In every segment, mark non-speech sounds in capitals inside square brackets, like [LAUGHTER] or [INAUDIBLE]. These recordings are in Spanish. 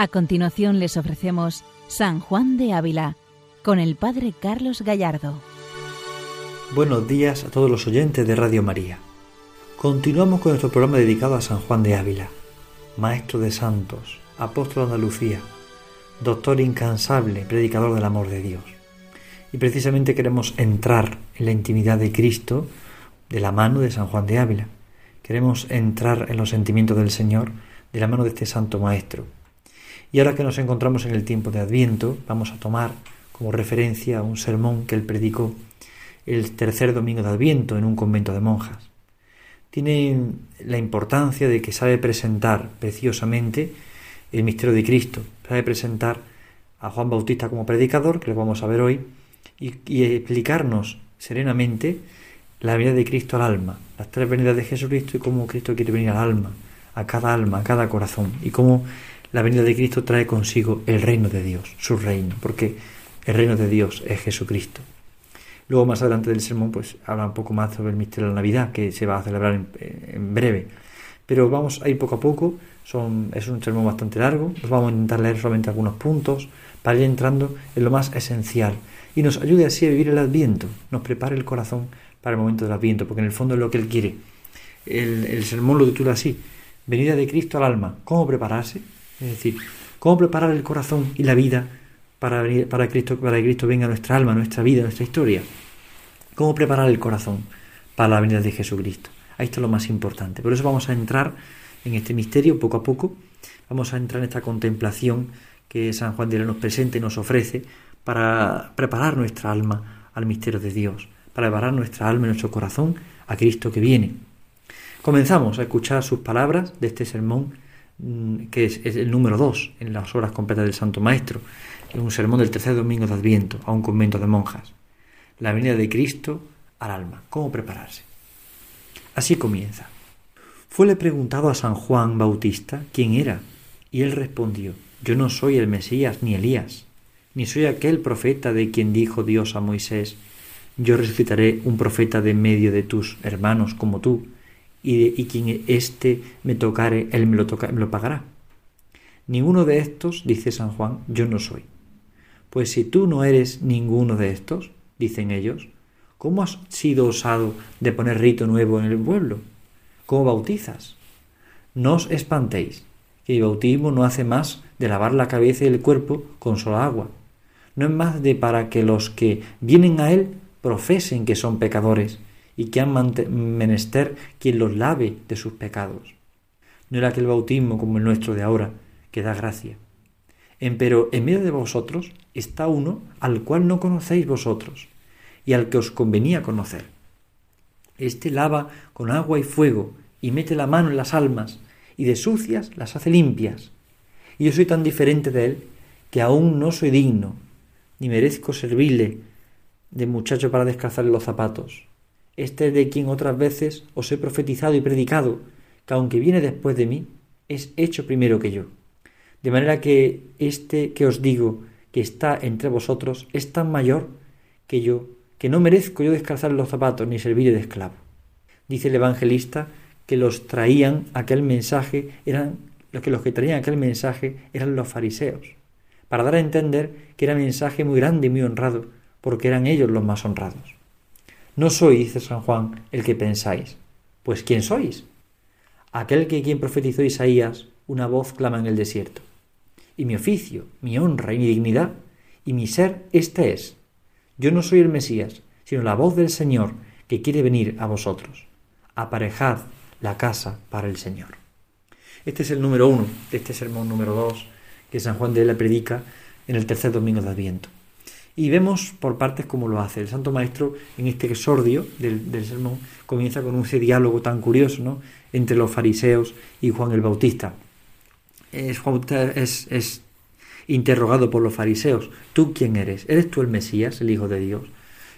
A continuación les ofrecemos San Juan de Ávila con el Padre Carlos Gallardo. Buenos días a todos los oyentes de Radio María. Continuamos con nuestro programa dedicado a San Juan de Ávila, maestro de santos, apóstol de Andalucía, doctor incansable, predicador del amor de Dios. Y precisamente queremos entrar en la intimidad de Cristo de la mano de San Juan de Ávila. Queremos entrar en los sentimientos del Señor de la mano de este santo maestro y ahora que nos encontramos en el tiempo de Adviento, vamos a tomar como referencia un sermón que él predicó el tercer domingo de Adviento en un convento de monjas. Tiene la importancia de que sabe presentar preciosamente el misterio de Cristo, sabe presentar a Juan Bautista como predicador, que lo vamos a ver hoy, y, y explicarnos serenamente la venida de Cristo al alma, las tres venidas de Jesucristo y cómo Cristo quiere venir al alma, a cada alma, a cada corazón, y cómo la venida de Cristo trae consigo el reino de Dios, su reino, porque el reino de Dios es Jesucristo. Luego más adelante del sermón pues habla un poco más sobre el misterio de la Navidad que se va a celebrar en, breve. Pero vamos a ir poco a poco, Son, es un sermón bastante largo, vamos a intentar leer solamente algunos puntos para ir entrando en lo más esencial y nos ayude así a vivir el adviento, nos prepare el corazón para el momento del adviento, porque en el fondo es lo que Él quiere. El, el sermón lo titula así, venida de Cristo al alma, ¿cómo prepararse? Es decir, cómo preparar el corazón y la vida para, para, Cristo, para que Cristo venga a nuestra alma, nuestra vida, nuestra historia. Cómo preparar el corazón para la venida de Jesucristo. Ahí está lo más importante. Por eso vamos a entrar en este misterio poco a poco. Vamos a entrar en esta contemplación que San Juan de la nos presenta y nos ofrece para preparar nuestra alma al misterio de Dios, para preparar nuestra alma y nuestro corazón a Cristo que viene. Comenzamos a escuchar sus palabras de este sermón que es, el número dos en las obras completas del Santo Maestro, en un sermón del tercer domingo de Adviento a un convento de monjas. La venida de Cristo al alma. ¿Cómo prepararse? Así comienza. Fuele preguntado a San Juan Bautista quién era, y él respondió, yo no soy el Mesías ni Elías, ni soy aquel profeta de quien dijo Dios a Moisés, yo resucitaré un profeta de medio de tus hermanos como tú, y, quien éste me tocare, él me lo, toca, me lo pagará. Ninguno de estos, dice San Juan, yo no soy. Pues si tú no eres ninguno de estos, dicen ellos, ¿cómo has sido osado de poner rito nuevo en el pueblo? ¿Cómo bautizas? No os espantéis, que el bautismo no hace más de lavar la cabeza y el cuerpo con sola agua. No es más de para que los que vienen a él profesen que son pecadores y que han menester quien los lave de sus pecados. No era aquel bautismo como el nuestro de ahora, que da gracia. Empero en medio de vosotros está uno al cual no conocéis vosotros, y al que os convenía conocer. Este lava con agua y fuego, y mete la mano en las almas, y de sucias las hace limpias. Y yo soy tan diferente de él, que aún no soy digno, ni merezco servirle de muchacho para descalzarle los zapatos este de quien otras veces os he profetizado y predicado, que aunque viene después de mí, es hecho primero que yo. De manera que este que os digo que está entre vosotros es tan mayor que yo, que no merezco yo descalzar los zapatos ni servir de esclavo. Dice el evangelista que los traían aquel mensaje eran los que los que traían aquel mensaje eran los fariseos, para dar a entender que era mensaje muy grande y muy honrado, porque eran ellos los más honrados. No soy, dice San Juan, el que pensáis. Pues ¿quién sois? Aquel que quien profetizó Isaías, una voz clama en el desierto. Y mi oficio, mi honra y mi dignidad, y mi ser, este es. Yo no soy el Mesías, sino la voz del Señor que quiere venir a vosotros. Aparejad la casa para el Señor. Este es el número uno de este sermón número dos que San Juan de la predica en el tercer domingo de Adviento. Y vemos por partes cómo lo hace. El Santo Maestro, en este exordio del, sermón, comienza con ese diálogo tan curioso ¿no? entre los fariseos y Juan el Bautista. Es, Juan es, es interrogado por los fariseos. ¿Tú quién eres? ¿Eres tú el Mesías, el Hijo de Dios?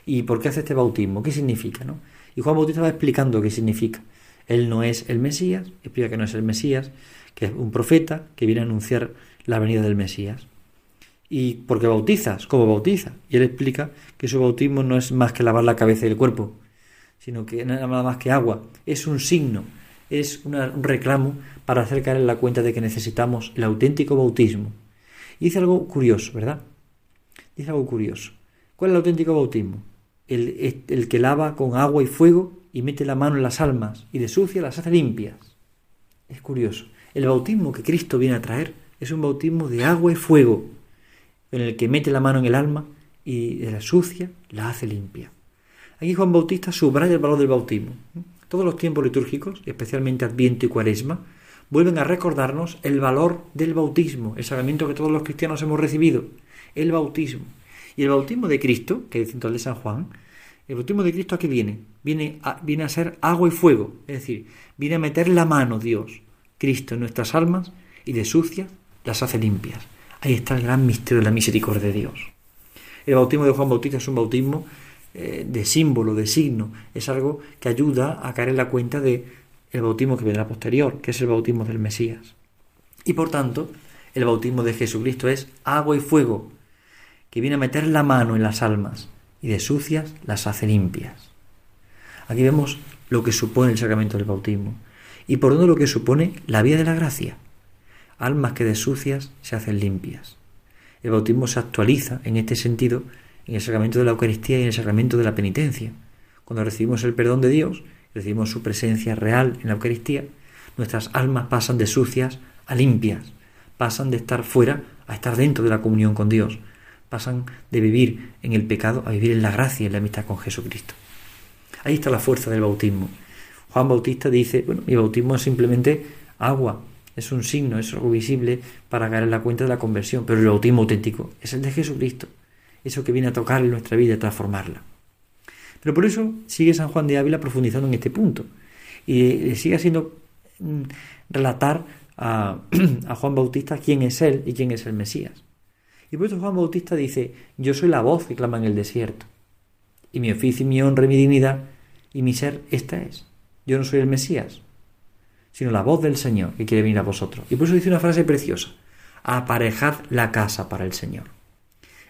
¿Y por qué hace este bautismo? ¿Qué significa? ¿no? Y Juan Bautista va explicando qué significa. Él no es el Mesías, explica que no es el Mesías, que es un profeta que viene a anunciar la venida del Mesías. ¿Y por qué bautizas? ¿Cómo bautiza? Y él explica que su bautismo no es más que lavar la cabeza y el cuerpo, sino que nada más que agua. Es un signo, es un reclamo para hacer caer en la cuenta de que necesitamos el auténtico bautismo. Y dice algo curioso, ¿verdad? Dice algo curioso. ¿Cuál es el auténtico bautismo? El, el que lava con agua y fuego y mete la mano en las almas y de sucia las hace limpias. Es curioso. El bautismo que Cristo viene a traer es un bautismo de agua y fuego, en el que mete la mano en el alma y de la sucia la hace limpia. Aquí Juan Bautista subraya el valor del bautismo. Todos los tiempos litúrgicos, especialmente Adviento y Cuaresma, vuelven a recordarnos el valor del bautismo, el sacramento que todos los cristianos hemos recibido, el bautismo. Y el bautismo de Cristo, que es el de San Juan, el bautismo de Cristo aquí viene, viene viene a ser agua y fuego, es decir, viene a meter la mano Dios, Cristo, en nuestras almas y de sucias las hace limpias. Ahí está el gran misterio de la misericordia de Dios. El bautismo de Juan Bautista es un bautismo eh, de símbolo, de signo, es algo que ayuda a caer en la cuenta de el bautismo que vendrá posterior, que es el bautismo del Mesías. Y por tanto, el bautismo de Jesucristo es agua y fuego, que viene a meter la mano en las almas y de sucias las hace limpias. Aquí vemos lo que supone el sacramento del bautismo y por donde lo que supone la vía de la gracia. Almas que de sucias se hacen limpias. El bautismo se actualiza en este sentido en el sacramento de la Eucaristía y en el sacramento de la penitencia. Cuando recibimos el perdón de Dios, recibimos su presencia real en la Eucaristía, nuestras almas pasan de sucias a limpias, pasan de estar fuera a estar dentro de la comunión con Dios, pasan de vivir en el pecado a vivir en la gracia y en la amistad con Jesucristo. Ahí está la fuerza del bautismo. Juan Bautista dice, bueno, mi bautismo es simplemente agua, es un signo, es algo visible para caer la cuenta de la conversión, pero el bautismo auténtico es el de Jesucristo, eso que viene a tocar en nuestra vida a transformarla. Pero por eso sigue San Juan de Ávila profundizando en este punto y sigue haciendo mm, relatar [CLEARS THROAT] a, Juan Bautista quién es él y quién es el Mesías. Y por eso Juan Bautista dice, yo soy la voz que clama en el desierto. Y mi oficio, mi honra mi dignidad y mi ser, esta es. Yo no soy el Mesías, sino la voz del Señor que quiere venir a vosotros. Y por eso dice una frase preciosa, aparejad la casa para el Señor.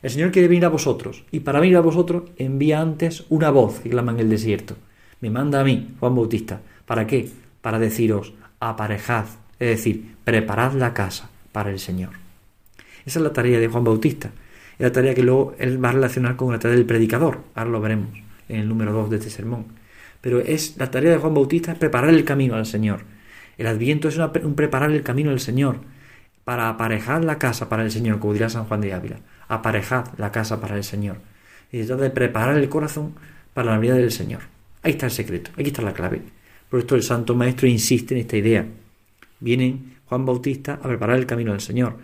El Señor quiere venir a vosotros, y para venir a vosotros envía antes una voz que clama en el desierto. Me manda a mí, Juan Bautista. ¿Para qué? Para deciros, aparejad, es decir, preparad la casa para el Señor. Esa es la tarea de Juan Bautista. Es la tarea que luego él va a relacionar con la tarea del predicador. Ahora lo veremos en el número 2 de este sermón. Pero es la tarea de Juan Bautista es preparar el camino al Señor. El adviento es un preparar el camino al Señor para aparejar la casa para el Señor, como dirá San Juan de Ávila. Aparejad la casa para el Señor. Y se trata de preparar el corazón para la venida del Señor. Ahí está el secreto, aquí está la clave. Por esto el Santo Maestro insiste en esta idea. Viene Juan Bautista a preparar el camino del Señor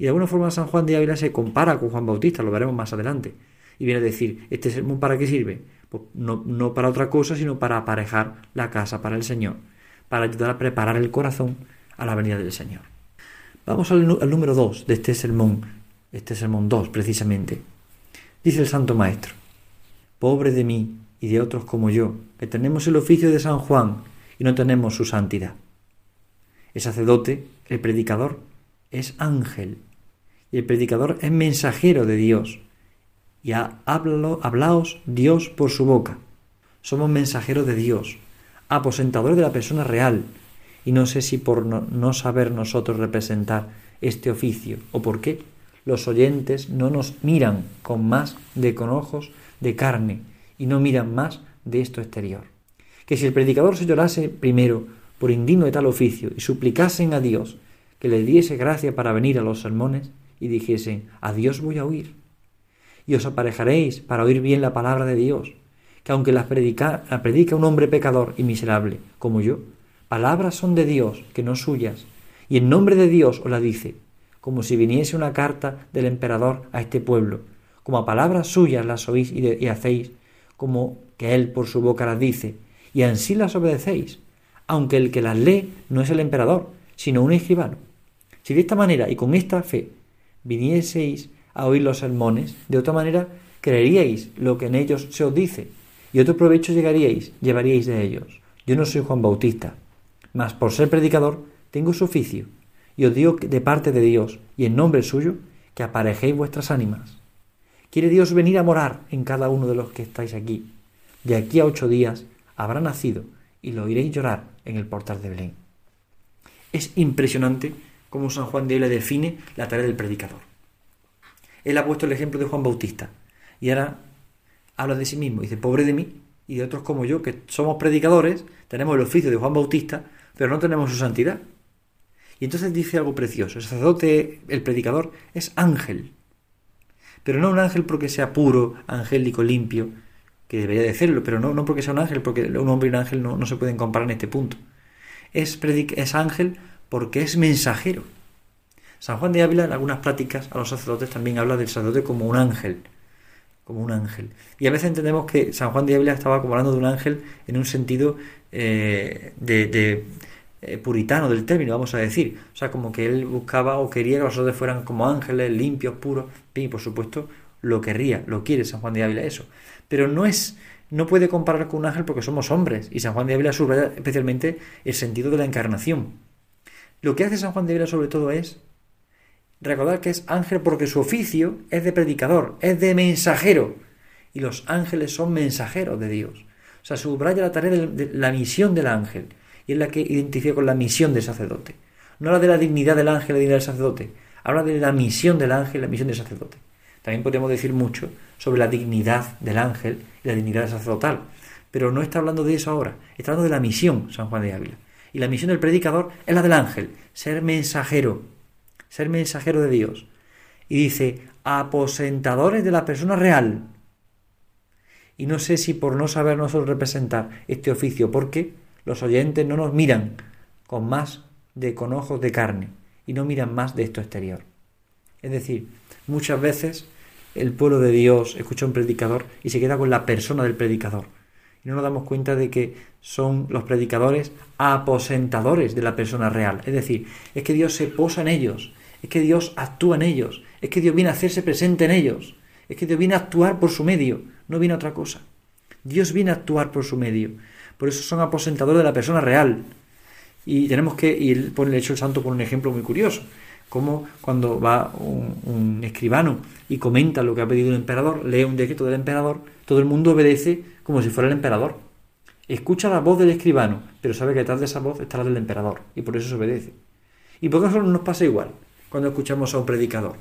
y de alguna forma San Juan de Ávila se compara con Juan Bautista, lo veremos más adelante. Y viene a decir, ¿este sermón para qué sirve? Pues no para otra cosa, sino para aparejar la casa para el Señor, para ayudar a preparar el corazón a la venida del Señor. Vamos al, número 2 de este sermón, este sermón 2 precisamente. Dice el Santo Maestro, pobre de mí y de otros como yo, que tenemos el oficio de San Juan y no tenemos su santidad. El sacerdote, el predicador, es ángel y el predicador es mensajero de Dios. Y hablaos Dios por su boca. Somos mensajeros de Dios, aposentadores de la persona real. Y no sé si por no, no saber nosotros representar este oficio o por qué los oyentes no nos miran con más de con ojos de carne y no miran más de esto exterior. Que si el predicador se llorase primero por indigno de tal oficio y suplicasen a Dios que le diese gracia para venir a los sermones, y dijese, a Dios voy a oír. Y os aparejaréis para oír bien la palabra de Dios, que aunque la predica, predica un hombre pecador y miserable, como yo, palabras son de Dios, que no suyas, y en nombre de Dios os la dice, como si viniese una carta del emperador a este pueblo, como a palabras suyas las oís y, y hacéis, como que él por su boca las dice, y ansí las obedecéis, aunque el que las lee no es el emperador, sino un escribano. Si de esta manera y con esta fe vinieseis a oír los sermones, de otra manera creeríais lo que en ellos se os dice, y otro provecho llegaríais, llevaríais de ellos. Yo no soy Juan Bautista, mas por ser predicador tengo su oficio, y os digo de parte de Dios, y en nombre suyo, que aparejéis vuestras ánimas. Quiere Dios venir a morar en cada uno de los que estáis aquí. De aquí a ocho días habrá nacido, y lo oiréis llorar en el portal de Belén. Es impresionante cómo San Juan de Ávila define la tarea del predicador. Él ha puesto el ejemplo de Juan Bautista y ahora habla de sí mismo. Dice, pobre de mí y de otros como yo, que somos predicadores, tenemos el oficio de Juan Bautista, pero no tenemos su santidad. Y entonces dice algo precioso. El sacerdote, el predicador, es ángel. Pero no un ángel porque sea puro, angélico, limpio, que debería de serlo, pero no, no porque sea un ángel, porque un hombre y un ángel no, se pueden comparar en este punto. Es, es ángel porque es mensajero. San Juan de Ávila en algunas prácticas a los sacerdotes también habla del sacerdote como un ángel, como un ángel. Y a veces entendemos que San Juan de Ávila estaba como hablando de un ángel en un sentido eh, de eh, puritano del término, vamos a decir. O sea, como que él buscaba o quería que los sacerdotes fueran como ángeles, limpios, puros. Y por supuesto, lo querría, lo quiere San Juan de Ávila eso. Pero no es, no puede comparar con un ángel porque somos hombres. Y San Juan de Ávila subraya especialmente el sentido de la encarnación. Lo que hace San Juan de Ávila sobre todo es recordar que es ángel porque su oficio es de predicador, es de mensajero. Y los ángeles son mensajeros de Dios. O sea, subraya la tarea de la misión del ángel y es la que identifica con la misión del sacerdote. No habla de la dignidad del ángel, la dignidad del sacerdote, habla de la misión del ángel, la misión del sacerdote. También podemos decir mucho sobre la dignidad del ángel y la dignidad del sacerdotal, pero no está hablando de eso ahora, está hablando de la misión, San Juan de Ávila. Y la misión del predicador es la del ángel, ser mensajero, ser mensajero de Dios. Y dice, aposentadores de la persona real. Y no sé si por no saber nosotros representar este oficio, porque los oyentes no nos miran con más de con ojos de carne y no miran más de esto exterior. Es decir, muchas veces el pueblo de Dios escucha a un predicador y se queda con la persona del predicador. Y no nos damos cuenta de que son los predicadores aposentadores de la persona real. Es decir, es que Dios se posa en ellos, es que Dios actúa en ellos, es que Dios viene a hacerse presente en ellos, es que Dios viene a actuar por su medio, no viene otra cosa. Dios viene a actuar por su medio. Por eso son aposentadores de la persona real. Y tenemos que, y él pone el hecho el santo por un ejemplo muy curioso, como cuando va un, escribano y comenta lo que ha pedido el emperador, lee un decreto del emperador, todo el mundo obedece como si fuera el emperador. Escucha la voz del escribano, pero sabe que detrás de esa voz está la del emperador, y por eso se obedece. ¿Y por qué eso nos pasa igual cuando escuchamos a un predicador?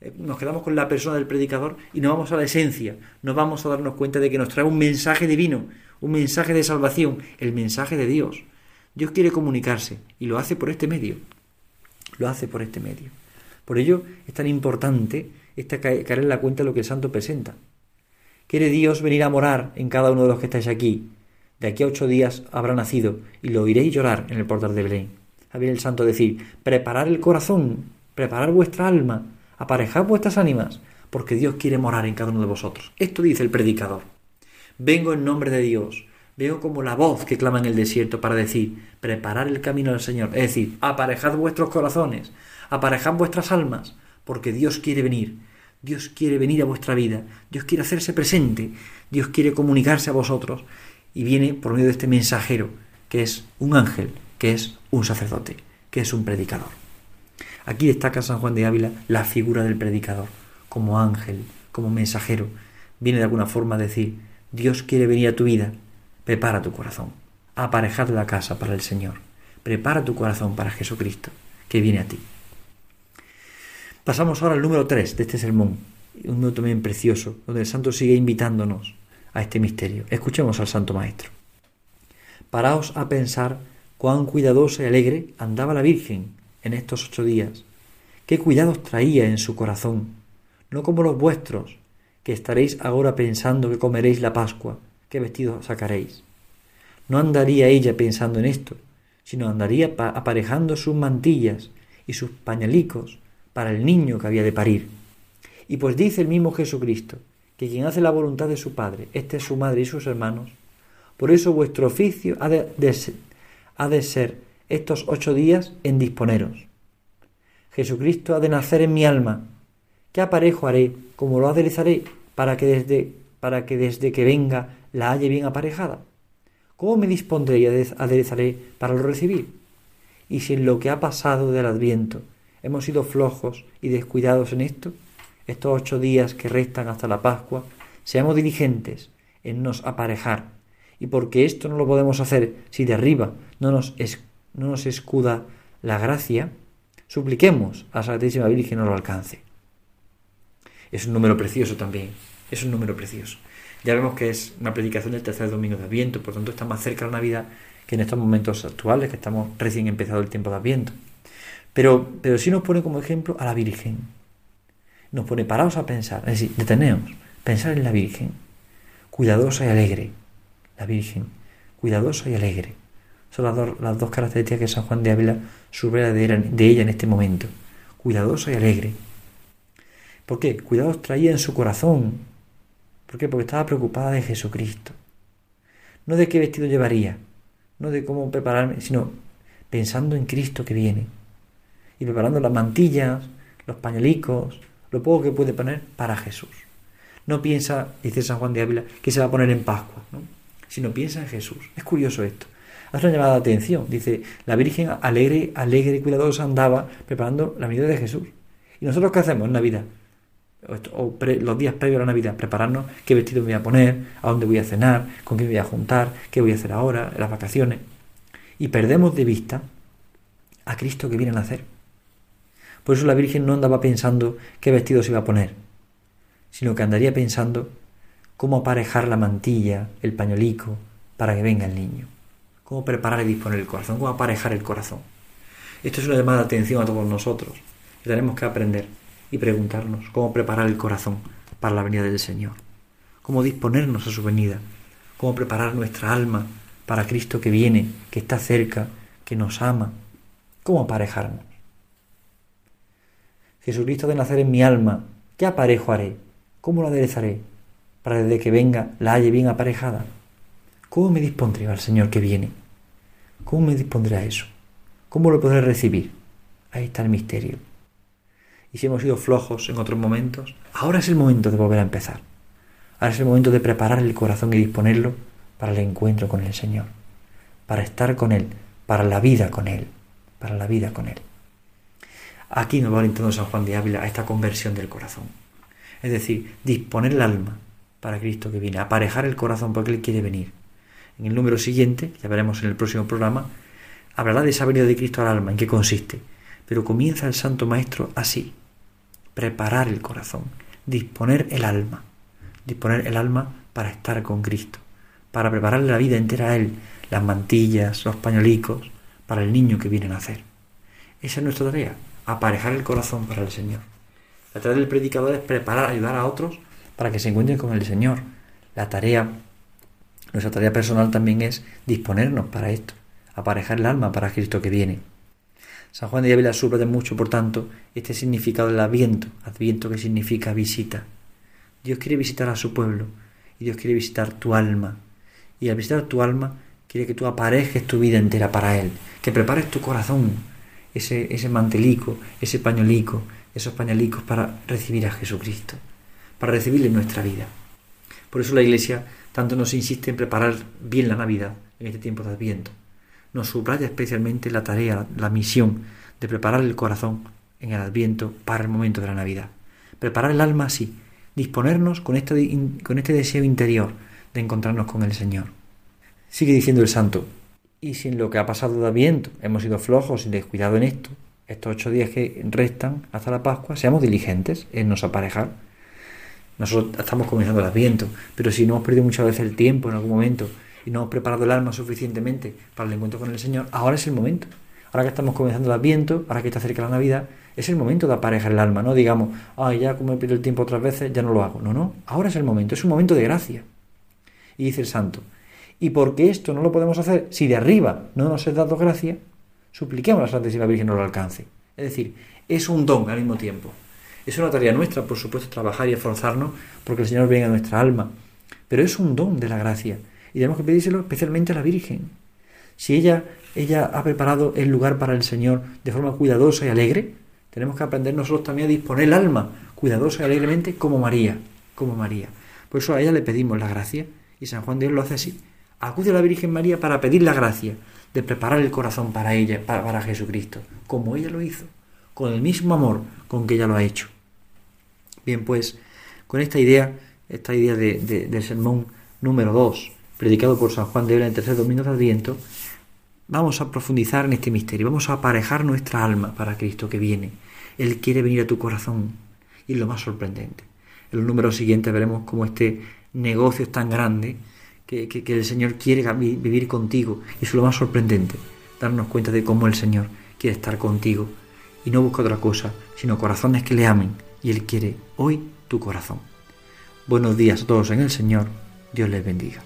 Eh, nos quedamos con la persona del predicador y no vamos a la esencia, no vamos a darnos cuenta de que nos trae un mensaje divino, un mensaje de salvación, el mensaje de Dios. Dios quiere comunicarse y lo hace por este medio. Lo hace por este medio. Por ello es tan importante esta caer en la cuenta de lo que el santo presenta. Quiere Dios venir a morar en cada uno de los que estáis aquí. De aquí a ocho días habrá nacido y lo oiréis llorar en el portal de Belén. Había el santo decir, preparar el corazón, preparar vuestra alma, aparejad vuestras ánimas, porque Dios quiere morar en cada uno de vosotros. Esto dice el predicador. Vengo en nombre de Dios. Veo como la voz que clama en el desierto para decir, preparar el camino del Señor. Es decir, aparejad vuestros corazones, aparejad vuestras almas, porque Dios quiere venir. Dios quiere venir a vuestra vida. Dios quiere hacerse presente. Dios quiere comunicarse a vosotros. Y viene por medio de este mensajero, que es un ángel, que es un sacerdote, que es un predicador. Aquí destaca San Juan de Ávila la figura del predicador, como ángel, como mensajero. Viene de alguna forma a decir, Dios quiere venir a tu vida, prepara tu corazón. Aparejad la casa para el Señor. Prepara tu corazón para Jesucristo, que viene a ti. Pasamos ahora al número 3 de este sermón, un número también precioso, donde el Santo sigue invitándonos a este misterio. Escuchemos al Santo Maestro. Paraos a pensar cuán cuidadosa y alegre andaba la Virgen en estos ocho días. Qué cuidados traía en su corazón, no como los vuestros, que estaréis ahora pensando que comeréis la Pascua, qué vestido sacaréis. No andaría ella pensando en esto, sino andaría aparejando sus mantillas y sus pañalicos para el niño que había de parir. Y pues dice el mismo Jesucristo, que quien hace la voluntad de su Padre, este es su madre y sus hermanos, por eso vuestro oficio ha de, ha de ser estos ocho días en disponeros. Jesucristo ha de nacer en mi alma, ¿Qué aparejo haré? ¿Cómo lo aderezaré para que desde, para que desde que venga la halle bien aparejada? ¿Cómo me dispondré y aderezaré para lo recibir? Y si en lo que ha pasado del Adviento hemos sido flojos y descuidados en esto, estos ocho días que restan hasta la Pascua, seamos diligentes en nos aparejar Y porque esto no lo podemos hacer si de arriba no nos, no nos escuda la gracia, supliquemos a la Santísima Virgen no lo alcance. Es un número precioso también, es un número precioso. Ya vemos que es una predicación del tercer domingo de Adviento, por tanto está más cerca la Navidad que en estos momentos actuales, que estamos recién empezado el tiempo de Adviento. Pero, pero sí nos pone como ejemplo a la Virgen. Nos pone parados a pensar, es decir, deteneos, pensar en la Virgen, cuidadosa y alegre. La Virgen, cuidadosa y alegre. Son las dos, características que San Juan de Ávila subraya de, de ella en este momento. Cuidadosa y alegre. ¿Por qué? Cuidados traía en su corazón. ¿Por qué? Porque estaba preocupada de Jesucristo. No de qué vestido llevaría, no de cómo prepararme, sino pensando en Cristo que viene. Y preparando las mantillas, los pañuelicos, lo poco que puede poner para Jesús. No piensa, dice San Juan de Ávila, que se va a poner en Pascua, ¿no? sino piensa en Jesús. Es curioso esto. Hace una llamada de atención. Dice, la Virgen alegre, alegre y cuidadosa andaba preparando la venida de Jesús. ¿Y nosotros qué hacemos en Navidad? O, los días previos a la Navidad, prepararnos qué vestido me voy a poner, a dónde voy a cenar, con quién me voy a juntar, qué voy a hacer ahora, las vacaciones. Y perdemos de vista a Cristo que viene a nacer. Por eso la Virgen no andaba pensando qué vestido se iba a poner, sino que andaría pensando cómo aparejar la mantilla, el pañolico, para que venga el niño. Cómo preparar y disponer el corazón, cómo aparejar el corazón. Esto es una llamada de atención a todos nosotros. Y tenemos que aprender y preguntarnos cómo preparar el corazón para la venida del Señor. Cómo disponernos a su venida. Cómo preparar nuestra alma para Cristo que viene, que está cerca, que nos ama. Cómo aparejarnos. Jesucristo de nacer en mi alma, ¿qué aparejo haré? ¿Cómo lo aderezaré? Para desde que venga la halle bien aparejada. ¿Cómo me dispondré al Señor que viene? ¿Cómo me dispondré a eso? ¿Cómo lo podré recibir? Ahí está el misterio. Y si hemos sido flojos en otros momentos, ahora es el momento de volver a empezar. Ahora es el momento de preparar el corazón y disponerlo para el encuentro con el Señor, para estar con Él, para la vida con Él, para la vida con Él. Aquí nos va orientando San Juan de Ávila a esta conversión del corazón. Es decir, disponer el alma para Cristo que viene, aparejar el corazón porque Él quiere venir. En el número siguiente, ya veremos en el próximo programa, hablará de esa venida de Cristo al alma, en qué consiste. Pero comienza el Santo Maestro así, preparar el corazón, disponer el alma, disponer el alma para estar con Cristo, para prepararle la vida entera a Él, las mantillas, los pañolicos, para el niño que viene a nacer. Esa es nuestra tarea, aparejar el corazón para el Señor. La tarea del predicador es preparar, ayudar a otros para que se encuentren con el Señor. La tarea, nuestra tarea personal también es disponernos para esto, aparejar el alma para Cristo que viene. San Juan de Ávila subraya mucho, por tanto, este significado del adviento, adviento que significa visita. Dios quiere visitar a su pueblo y Dios quiere visitar tu alma. Y al visitar tu alma, quiere que tú aparejes tu vida entera para Él, que prepares tu corazón, ese, ese mantelico, ese pañolico, esos pañalicos para recibir a Jesucristo, para recibirle nuestra vida. Por eso la Iglesia tanto nos insiste en preparar bien la Navidad en este tiempo de Adviento nos subraya especialmente la tarea, la misión de preparar el corazón en el Adviento para el momento de la Navidad. Preparar el alma así, disponernos con este, con este deseo interior de encontrarnos con el Señor. Sigue diciendo el santo, y si en lo que ha pasado de Adviento hemos sido flojos y descuidados en esto, estos ocho días que restan hasta la Pascua, seamos diligentes en nos aparejar. Nosotros estamos comenzando el Adviento, pero si no hemos perdido muchas veces el tiempo en algún momento y no hemos preparado el alma suficientemente para el encuentro con el Señor, ahora es el momento. Ahora que estamos comenzando el Adviento, ahora que está cerca la Navidad, es el momento de aparejar el alma, no digamos, ay, ya como he perdido el tiempo otras veces, ya no lo hago. No, no, ahora es el momento, es un momento de gracia. Y dice el santo, y porque esto no lo podemos hacer, si de arriba no nos es dado gracia, supliquemos a la Santísima Virgen no lo alcance. Es decir, es un don al mismo tiempo. Es una tarea nuestra, por supuesto, trabajar y esforzarnos porque el Señor venga a nuestra alma. Pero es un don de la gracia y tenemos que pedírselo especialmente a la Virgen. Si ella, ella ha preparado el lugar para el Señor de forma cuidadosa y alegre, tenemos que aprender nosotros también a disponer el alma cuidadosa y alegremente como María, como María. Por eso a ella le pedimos la gracia y San Juan de Dios lo hace así. Acude a la Virgen María para pedir la gracia de preparar el corazón para ella, para, Jesucristo, como ella lo hizo, con el mismo amor con que ella lo ha hecho. Bien, pues con esta idea, esta idea de, del sermón número 2, predicado por San Juan de Ávila en tercer domingo de Adviento, vamos a profundizar en este misterio, vamos a aparejar nuestra alma para Cristo que viene. Él quiere venir a tu corazón y lo más sorprendente. En los números siguientes veremos cómo este negocio es tan grande que, que el Señor quiere vivir contigo y es lo más sorprendente, darnos cuenta de cómo el Señor quiere estar contigo y no busca otra cosa, sino corazones que le amen y Él quiere hoy tu corazón. Buenos días a todos en el Señor, Dios les bendiga.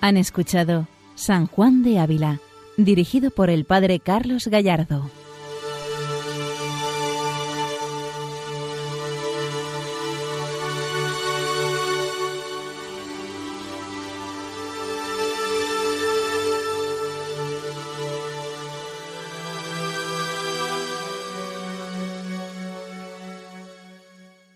Han escuchado San Juan de Ávila, dirigido por el Padre Carlos Gallardo.